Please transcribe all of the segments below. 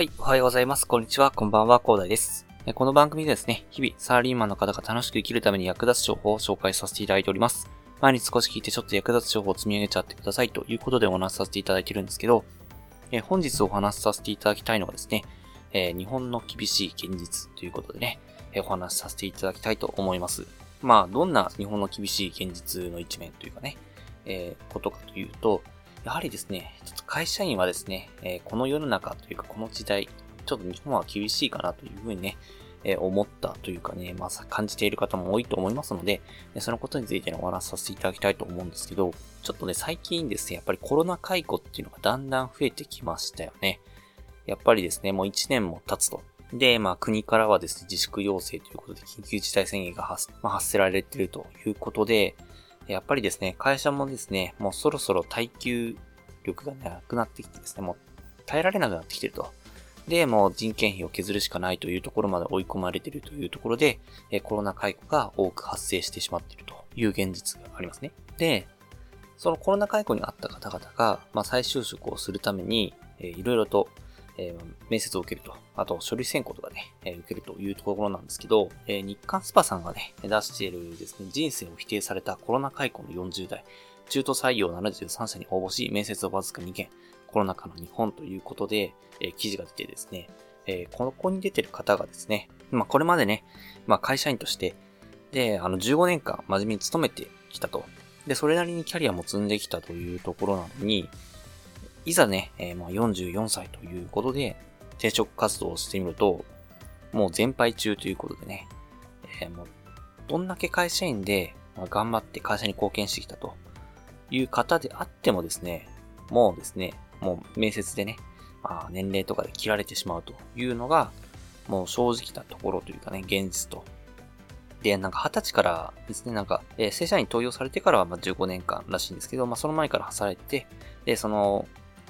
はい、おはようございます。こんにちは。こんばんは、コーダイです。この番組でですね、日々サラリーマンの方が楽しく生きるために役立つ情報を紹介させていただいております。毎日少し聞いてちょっと役立つ情報を積み上げちゃってくださいということでお話しさせていただいてるんですけど、え本日お話しさせていただきたいのはですね、え日本の厳しい現実ということでね、えお話しさせていただきたいと思います。まあ、どんな日本の厳しい現実の一面というかね、えー、ことかというと、やはりですね、ちょっと会社員はですね、え、この世の中というかこの時代、ちょっと日本は厳しいかなというふうにね、え、思ったというかね、まあ、感じている方も多いと思いますので、そのことについてのお話しさせていただきたいと思うんですけど、ちょっとね、最近ですね、やっぱりコロナ解雇っていうのがだんだん増えてきましたよね。やっぱりですね、もう1年も経つと。で、まあ国からはですね、自粛要請ということで緊急事態宣言が発,、まあ、発せられているということで、やっぱりですね、会社もですね、もうそろそろ耐久力がなくなってきてですね、もう耐えられなくなってきてると。で、もう人件費を削るしかないというところまで追い込まれているというところで、えコロナ解雇が多く発生してしまっているという現実がありますね。で、そのコロナ解雇にあった方々が、まあ、再就職をするために、えー、いろいろと、えー、面接を受けると、あと書類選考とかね、えー、受けるというところなんですけど、えー、日刊スパさんがね、出しているですね、人生を否定されたコロナ解雇の40代、中途採用73社に応募し、面接をわずか2件、コロナ禍の日本ということで、えー、記事が出てですね、えー、ここに出てる方がですね、まあ、これまでね、まあ、会社員として、で、あの、15年間真面目に勤めてきたと。で、それなりにキャリアも積んできたというところなのに、いざね、えー、まあ44歳ということで、転職活動をしてみると、もう全敗中ということでね、えー、もう、どんだけ会社員で、まあ、頑張って会社に貢献してきたという方であってもですね、もうですね、もう面接でね、まあ、年齢とかで切られてしまうというのが、もう正直なところというかね、現実と。で、なんか20歳からですね、なんか、えー、正社員登用されてからはま15年間らしいんですけど、まあその前から働いて、で、その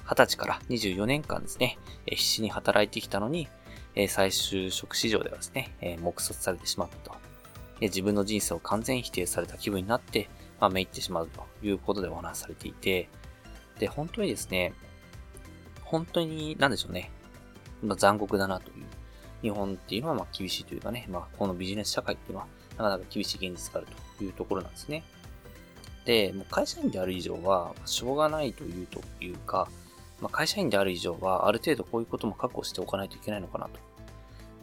20歳から24年間ですね、え、必死に働いてきたのに、えー、再就職市場ではですね、えー、黙殺されてしまったと。で自分の人生を完全否定された気分になって、まあ、めいってしまうということでお話しされていて、で、本当にですね、本当に、なんでしょうね。まあ、残酷だなという。日本っていうのはまあ厳しいというかね、まあ、このビジネス社会っていうのはなかなか厳しい現実があるというところなんですね。で、もう会社員である以上は、しょうがないというというか、まあ、会社員である以上は、ある程度こういうことも確保しておかないといけないのかなと。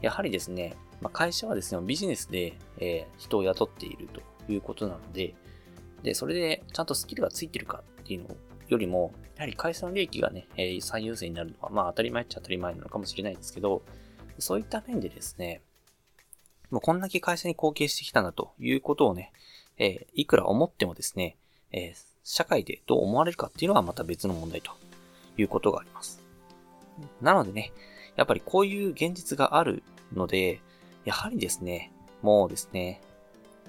やはりですね、まあ、会社はですね、ビジネスで、えー、人を雇っているということなので、で、それでちゃんとスキルがついてるかっていうのよりも、やはり会社の利益がね、えー、最優先になるのは、まあ当たり前っちゃ当たり前なのかもしれないんですけど、そういった面でですね、もうこんだけ会社に貢献してきたんだということをね、えー、いくら思ってもですね、えー、社会でどう思われるかっていうのはまた別の問題ということがあります。なのでね、やっぱりこういう現実があるので、やはりですね、もうですね、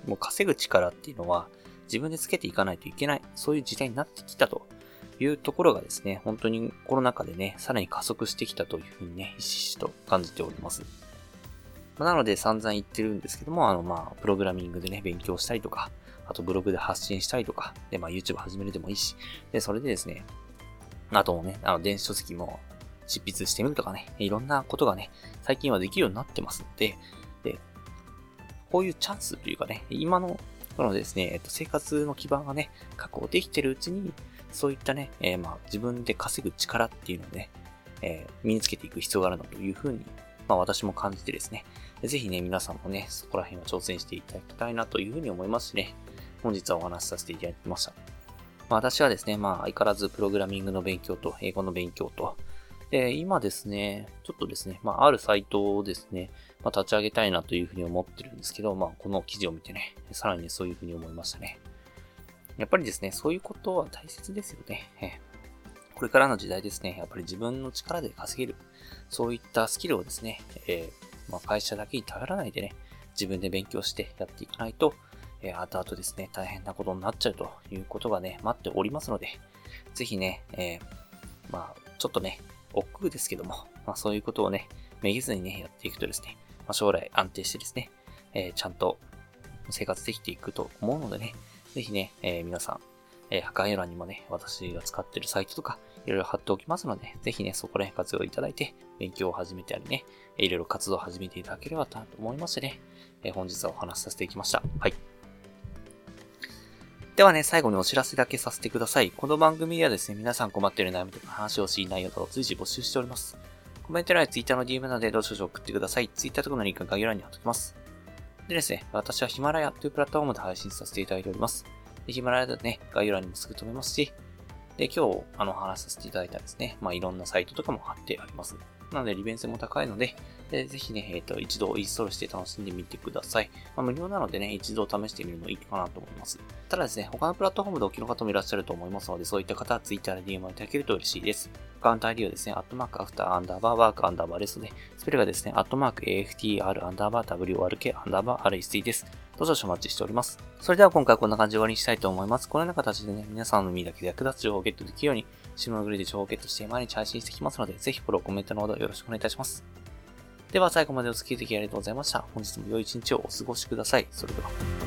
もう稼ぐ力っていうのは自分でつけていかないといけない、そういう時代になってきたというところがですね、本当にコロナ禍でね、さらに加速してきたというふうにね、ひしひしと感じております。なので散々言ってるんですけども、あのまあ、プログラミングでね、勉強したりとか、あとブログで発信したりとか、で、まあ YouTube 始めるでもいいし、で、それでですね、あともね、あの電子書籍も執筆してみるとかね、いろんなことがね、最近はできるようになってますので、で、こういうチャンスというかね、今の、このですね、えっと、生活の基盤がね、確保できてるうちに、そういったね、えー、まあ、自分で稼ぐ力っていうのをね、えー、身につけていく必要があるなというふうに、まあ私も感じてですね、ぜひね、皆さんもね、そこら辺は挑戦していただきたいなというふうに思いますしね、本日はお話しさせていただきました。まあ私はですね、まあ相変わらずプログラミングの勉強と英語の勉強と、で、今ですね、ちょっとですね、まああるサイトをですね、まあ立ち上げたいなというふうに思ってるんですけど、まあこの記事を見てね、さらにね、そういうふうに思いましたね。やっぱりですね、そういうことは大切ですよね。これからの時代ですね、やっぱり自分の力で稼げる、そういったスキルをですね、えー、まあ、会社だけに頼らないでね、自分で勉強してやっていかないと、えー、後々ですね、大変なことになっちゃうということがね、待っておりますので、ぜひね、えー、まあ、ちょっとね、億劫ですけども、まあ、そういうことをね、めげずにね、やっていくとですね、まあ、将来安定してですね、えー、ちゃんと生活できていくと思うのでね、ぜひね、えー、皆さん、えー、概要欄にもね、私が使ってるサイトとか、いろいろ貼っておきますので、ぜひね、そこで活用いただいて、勉強を始めたりね、いろいろ活動を始めていただければと思いましてね、えー、本日はお話しさせていきました。はい。ではね、最後にお知らせだけさせてください。この番組ではですね、皆さん困っている悩みとか話をしい内容などを随時募集しております。コメント欄や Twitter の DM などでどうしよう送ってください。Twitter とかのリンクが概要欄に貼っておきます。でですね、私はヒマラヤというプラットフォームで配信させていただいております。でヒマラヤでね、概要欄にもすぐ飛べますし、で、今日、あの、話させていただいたですね、まあ、いろんなサイトとかも貼ってあります。なので、利便性も高いので、でぜひね、えっ、ー、と、一度インストールして楽しんでみてください。まあ、無料なのでね、一度試してみるのいいかなと思います。ただですね、他のプラットフォームでお聞きの方もいらっしゃると思いますので、そういった方は Twitter で DM をいただけると嬉しいです。アカウント ID はですね、アットマークアフターアンダーバーワークアンダーバーですので、スペルがですね、アットマーク AFTR アンダーバー WRK アンダーバー RST です。どうぞお待ちしております。それでは今回はこんな感じで終わりにしたいと思います。このような形でね、皆さんの身だけで役立つ情報をゲットできるように、シムのグリで情報をゲットして毎日配信してきますので、ぜひフォロー、コメントなどよろしくお願いいたします。では最後までお付き合いできありがとうございました。本日も良い一日をお過ごしください。それでは。